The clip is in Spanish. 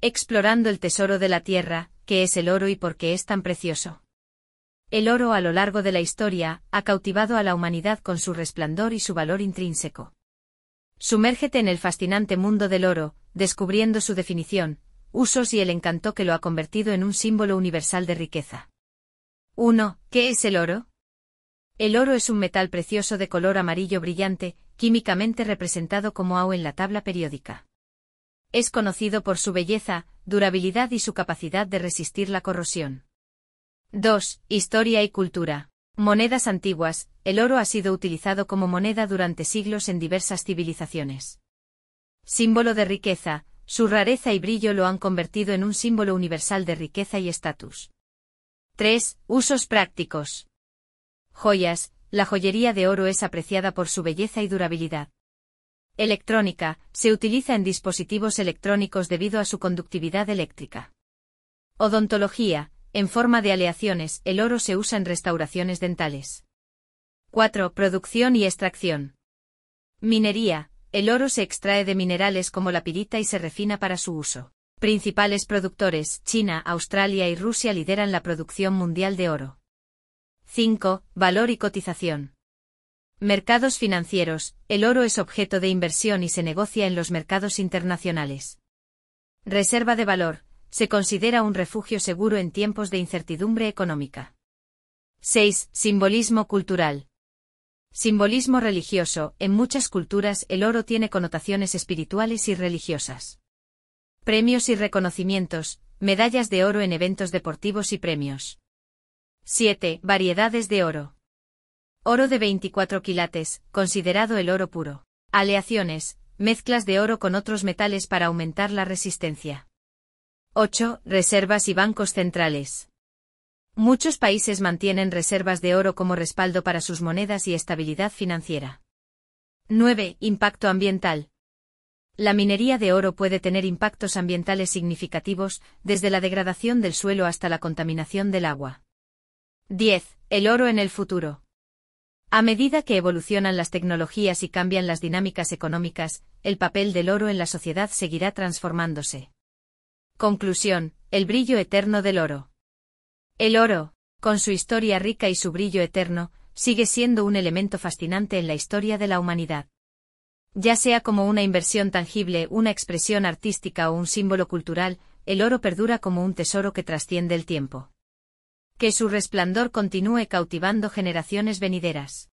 Explorando el tesoro de la tierra, ¿qué es el oro y por qué es tan precioso? El oro a lo largo de la historia ha cautivado a la humanidad con su resplandor y su valor intrínseco. Sumérgete en el fascinante mundo del oro, descubriendo su definición, usos y el encanto que lo ha convertido en un símbolo universal de riqueza. 1. ¿Qué es el oro? El oro es un metal precioso de color amarillo brillante, químicamente representado como AU en la tabla periódica. Es conocido por su belleza, durabilidad y su capacidad de resistir la corrosión. 2. Historia y cultura. Monedas antiguas. El oro ha sido utilizado como moneda durante siglos en diversas civilizaciones. Símbolo de riqueza, su rareza y brillo lo han convertido en un símbolo universal de riqueza y estatus. 3. Usos prácticos. Joyas, la joyería de oro es apreciada por su belleza y durabilidad. Electrónica, se utiliza en dispositivos electrónicos debido a su conductividad eléctrica. Odontología, en forma de aleaciones, el oro se usa en restauraciones dentales. 4. Producción y extracción. Minería, el oro se extrae de minerales como la pirita y se refina para su uso. Principales productores, China, Australia y Rusia lideran la producción mundial de oro. 5. Valor y cotización. Mercados financieros. El oro es objeto de inversión y se negocia en los mercados internacionales. Reserva de valor. Se considera un refugio seguro en tiempos de incertidumbre económica. 6. Simbolismo cultural. Simbolismo religioso. En muchas culturas el oro tiene connotaciones espirituales y religiosas. Premios y reconocimientos, medallas de oro en eventos deportivos y premios. 7. Variedades de oro. Oro de 24 quilates, considerado el oro puro. Aleaciones, mezclas de oro con otros metales para aumentar la resistencia. 8. Reservas y bancos centrales. Muchos países mantienen reservas de oro como respaldo para sus monedas y estabilidad financiera. 9. Impacto ambiental. La minería de oro puede tener impactos ambientales significativos, desde la degradación del suelo hasta la contaminación del agua. 10. El oro en el futuro. A medida que evolucionan las tecnologías y cambian las dinámicas económicas, el papel del oro en la sociedad seguirá transformándose. Conclusión. El brillo eterno del oro. El oro, con su historia rica y su brillo eterno, sigue siendo un elemento fascinante en la historia de la humanidad. Ya sea como una inversión tangible, una expresión artística o un símbolo cultural, el oro perdura como un tesoro que trasciende el tiempo. Que su resplandor continúe cautivando generaciones venideras.